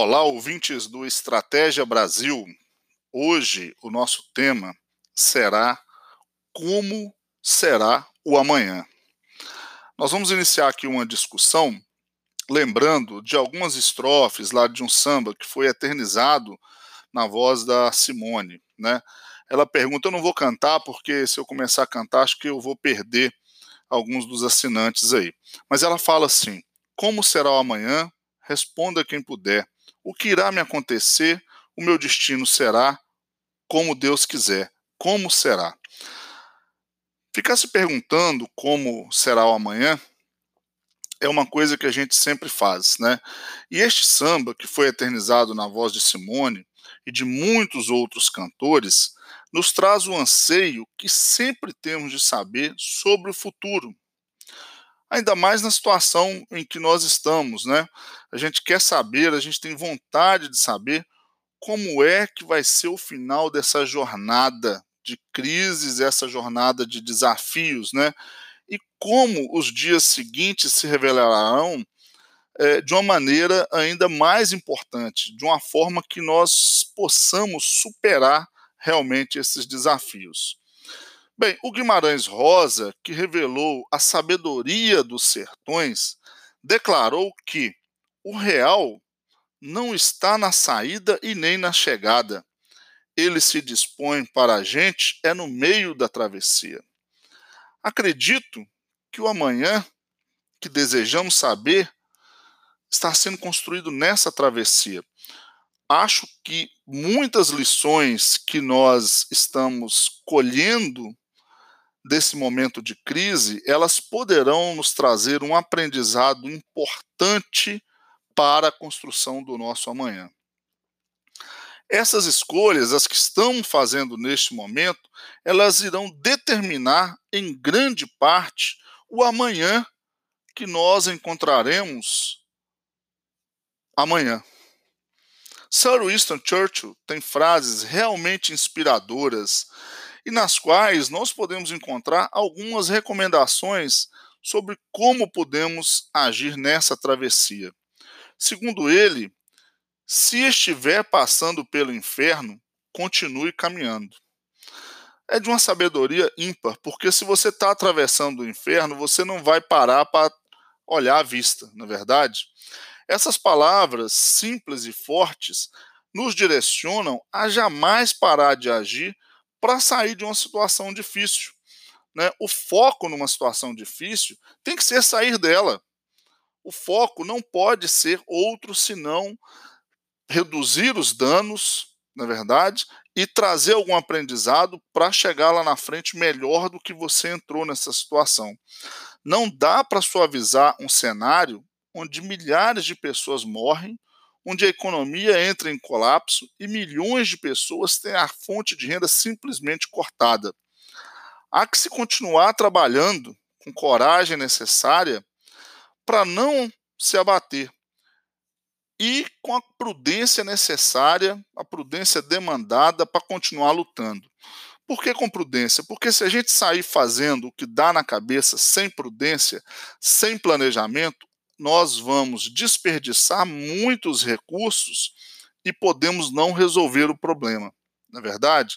Olá, ouvintes do Estratégia Brasil. Hoje o nosso tema será Como será o amanhã? Nós vamos iniciar aqui uma discussão lembrando de algumas estrofes lá de um samba que foi eternizado na voz da Simone, né? Ela pergunta: Eu não vou cantar porque se eu começar a cantar, acho que eu vou perder alguns dos assinantes aí. Mas ela fala assim: Como será o amanhã? Responda quem puder. O que irá me acontecer? O meu destino será como Deus quiser. Como será? Ficar se perguntando como será o amanhã é uma coisa que a gente sempre faz, né? E este samba, que foi eternizado na voz de Simone e de muitos outros cantores, nos traz o anseio que sempre temos de saber sobre o futuro. Ainda mais na situação em que nós estamos, né? A gente quer saber, a gente tem vontade de saber como é que vai ser o final dessa jornada de crises, essa jornada de desafios, né? E como os dias seguintes se revelarão é, de uma maneira ainda mais importante, de uma forma que nós possamos superar realmente esses desafios. Bem, o Guimarães Rosa, que revelou a sabedoria dos sertões, declarou que o real não está na saída e nem na chegada. Ele se dispõe para a gente é no meio da travessia. Acredito que o amanhã que desejamos saber está sendo construído nessa travessia acho que muitas lições que nós estamos colhendo desse momento de crise, elas poderão nos trazer um aprendizado importante para a construção do nosso amanhã. Essas escolhas, as que estamos fazendo neste momento, elas irão determinar em grande parte o amanhã que nós encontraremos amanhã. Sir Winston Churchill tem frases realmente inspiradoras e nas quais nós podemos encontrar algumas recomendações sobre como podemos agir nessa travessia. Segundo ele, se estiver passando pelo inferno, continue caminhando. É de uma sabedoria ímpar, porque se você está atravessando o inferno, você não vai parar para olhar a vista, na é verdade. Essas palavras simples e fortes nos direcionam a jamais parar de agir para sair de uma situação difícil. Né? O foco numa situação difícil tem que ser sair dela. O foco não pode ser outro senão reduzir os danos, na verdade, e trazer algum aprendizado para chegar lá na frente melhor do que você entrou nessa situação. Não dá para suavizar um cenário onde milhares de pessoas morrem, onde a economia entra em colapso e milhões de pessoas têm a fonte de renda simplesmente cortada. Há que se continuar trabalhando com coragem necessária para não se abater e com a prudência necessária, a prudência demandada para continuar lutando. Por que com prudência? Porque se a gente sair fazendo o que dá na cabeça sem prudência, sem planejamento, nós vamos desperdiçar muitos recursos e podemos não resolver o problema. Na é verdade,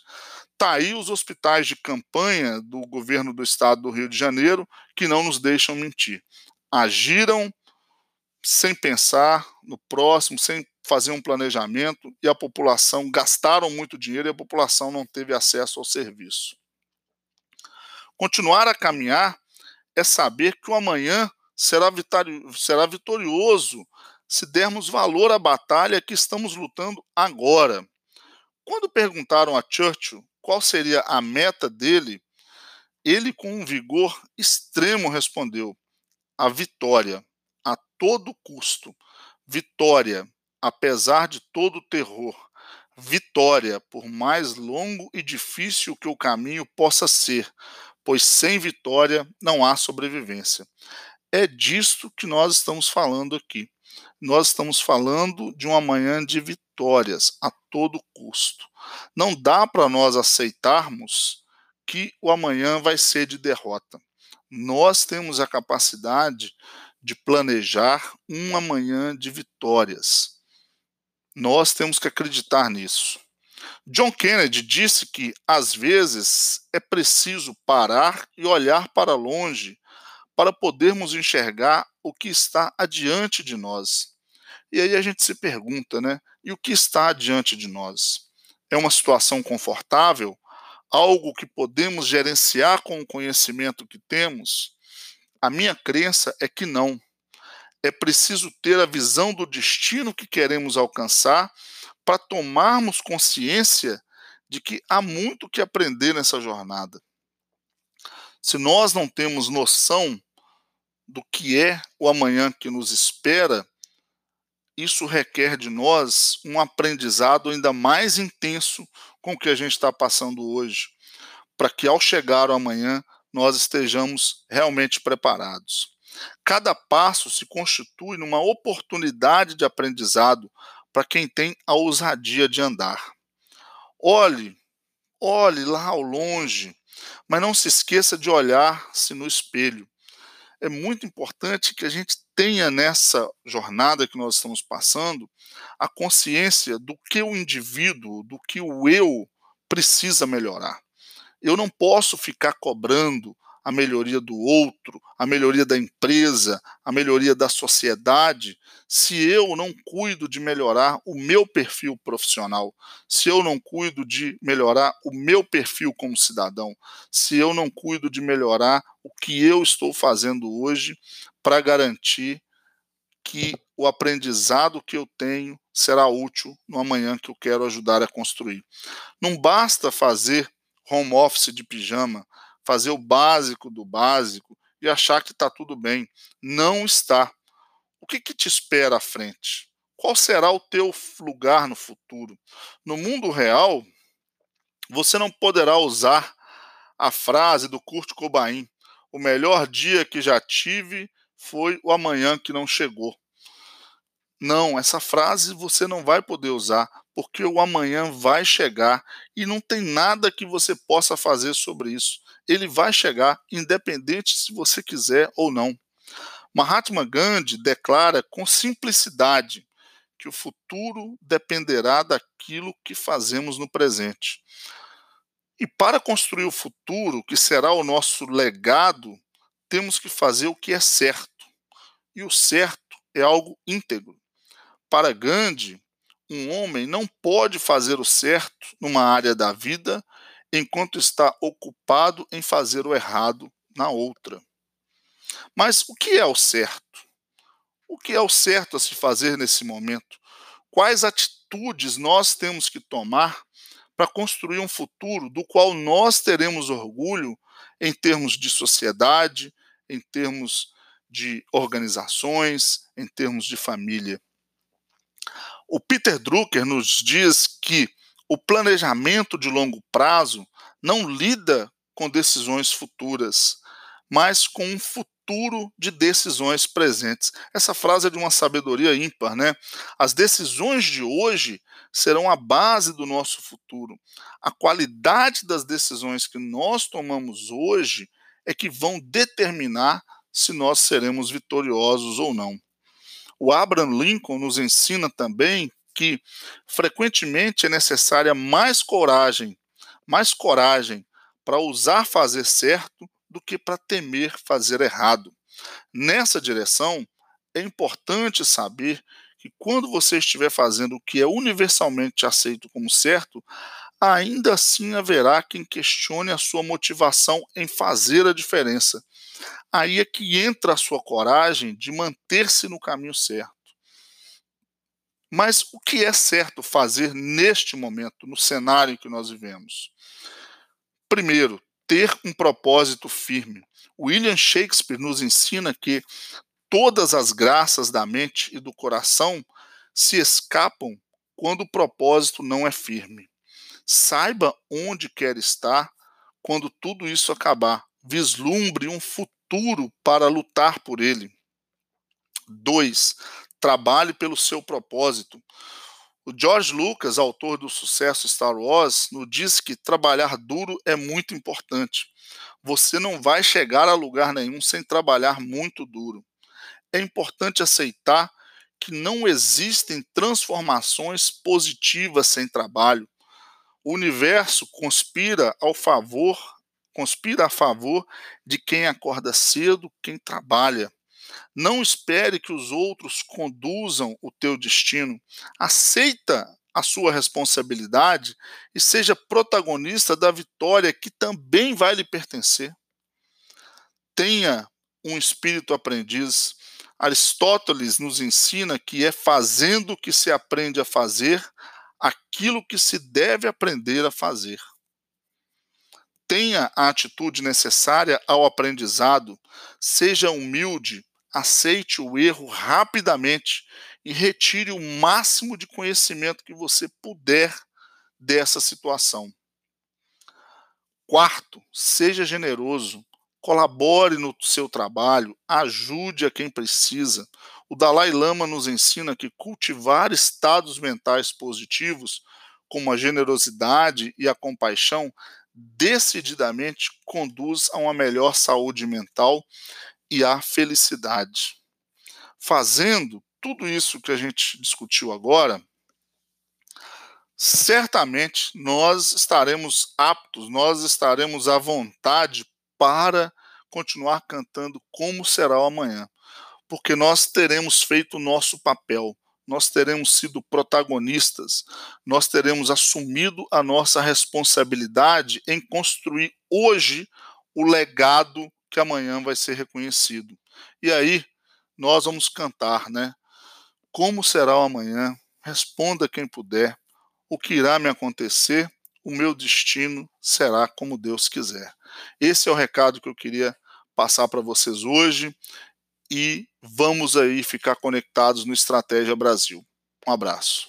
tá aí os hospitais de campanha do governo do estado do Rio de Janeiro que não nos deixam mentir. Agiram sem pensar no próximo, sem fazer um planejamento e a população gastaram muito dinheiro e a população não teve acesso ao serviço. Continuar a caminhar é saber que o amanhã será, será vitorioso se dermos valor à batalha que estamos lutando agora. Quando perguntaram a Churchill qual seria a meta dele, ele, com um vigor extremo, respondeu: a vitória, a todo custo. Vitória, apesar de todo o terror. Vitória, por mais longo e difícil que o caminho possa ser, pois sem vitória não há sobrevivência. É disto que nós estamos falando aqui. Nós estamos falando de uma manhã de vitórias a todo custo. Não dá para nós aceitarmos que o amanhã vai ser de derrota. Nós temos a capacidade de planejar um amanhã de vitórias. Nós temos que acreditar nisso. John Kennedy disse que, às vezes, é preciso parar e olhar para longe para podermos enxergar o que está adiante de nós. E aí a gente se pergunta, né? E o que está adiante de nós? É uma situação confortável? Algo que podemos gerenciar com o conhecimento que temos? A minha crença é que não. É preciso ter a visão do destino que queremos alcançar para tomarmos consciência de que há muito que aprender nessa jornada. Se nós não temos noção do que é o amanhã que nos espera, isso requer de nós um aprendizado ainda mais intenso com o que a gente está passando hoje, para que ao chegar o amanhã nós estejamos realmente preparados. Cada passo se constitui numa oportunidade de aprendizado para quem tem a ousadia de andar. Olhe, olhe lá ao longe, mas não se esqueça de olhar-se no espelho. É muito importante que a gente tenha nessa jornada que nós estamos passando a consciência do que o indivíduo, do que o eu precisa melhorar. Eu não posso ficar cobrando a melhoria do outro, a melhoria da empresa, a melhoria da sociedade, se eu não cuido de melhorar o meu perfil profissional, se eu não cuido de melhorar o meu perfil como cidadão, se eu não cuido de melhorar o que eu estou fazendo hoje para garantir que o aprendizado que eu tenho será útil no amanhã que eu quero ajudar a construir. Não basta fazer home office de pijama, fazer o básico do básico e achar que está tudo bem. Não está. O que, que te espera à frente? Qual será o teu lugar no futuro? No mundo real, você não poderá usar a frase do Kurt Cobain: o melhor dia que já tive foi o amanhã que não chegou. Não, essa frase você não vai poder usar, porque o amanhã vai chegar e não tem nada que você possa fazer sobre isso. Ele vai chegar, independente se você quiser ou não. Mahatma Gandhi declara com simplicidade que o futuro dependerá daquilo que fazemos no presente. E para construir o futuro, que será o nosso legado, temos que fazer o que é certo. E o certo é algo íntegro. Para Gandhi, um homem não pode fazer o certo numa área da vida enquanto está ocupado em fazer o errado na outra. Mas o que é o certo? O que é o certo a se fazer nesse momento? Quais atitudes nós temos que tomar para construir um futuro do qual nós teremos orgulho em termos de sociedade, em termos de organizações, em termos de família? O Peter Drucker nos diz que o planejamento de longo prazo não lida com decisões futuras, mas com um futuro de decisões presentes. Essa frase é de uma sabedoria ímpar, né? As decisões de hoje serão a base do nosso futuro. A qualidade das decisões que nós tomamos hoje é que vão determinar se nós seremos vitoriosos ou não. O Abraham Lincoln nos ensina também que frequentemente é necessária mais coragem, mais coragem para usar fazer certo do que para temer fazer errado. Nessa direção, é importante saber que quando você estiver fazendo o que é universalmente aceito como certo, ainda assim haverá quem questione a sua motivação em fazer a diferença. Aí é que entra a sua coragem de manter-se no caminho certo. Mas o que é certo fazer neste momento, no cenário em que nós vivemos? Primeiro, ter um propósito firme. William Shakespeare nos ensina que todas as graças da mente e do coração se escapam quando o propósito não é firme. Saiba onde quer estar quando tudo isso acabar. Vislumbre um futuro para lutar por ele. 2. Trabalhe pelo seu propósito. O George Lucas, autor do sucesso Star Wars, nos diz que trabalhar duro é muito importante. Você não vai chegar a lugar nenhum sem trabalhar muito duro. É importante aceitar que não existem transformações positivas sem trabalho. O universo conspira ao favor, conspira a favor de quem acorda cedo, quem trabalha. Não espere que os outros conduzam o teu destino. Aceita a sua responsabilidade e seja protagonista da vitória que também vai lhe pertencer. Tenha um espírito aprendiz. Aristóteles nos ensina que é fazendo que se aprende a fazer aquilo que se deve aprender a fazer. Tenha a atitude necessária ao aprendizado, seja humilde, aceite o erro rapidamente e retire o máximo de conhecimento que você puder dessa situação. Quarto, seja generoso, colabore no seu trabalho, ajude a quem precisa. O Dalai Lama nos ensina que cultivar estados mentais positivos, como a generosidade e a compaixão, decididamente conduz a uma melhor saúde mental e à felicidade. Fazendo tudo isso que a gente discutiu agora, certamente nós estaremos aptos, nós estaremos à vontade para continuar cantando como será o amanhã porque nós teremos feito o nosso papel, nós teremos sido protagonistas, nós teremos assumido a nossa responsabilidade em construir hoje o legado que amanhã vai ser reconhecido. E aí nós vamos cantar, né? Como será o amanhã? Responda quem puder. O que irá me acontecer? O meu destino será como Deus quiser. Esse é o recado que eu queria passar para vocês hoje e vamos aí ficar conectados no Estratégia Brasil. Um abraço.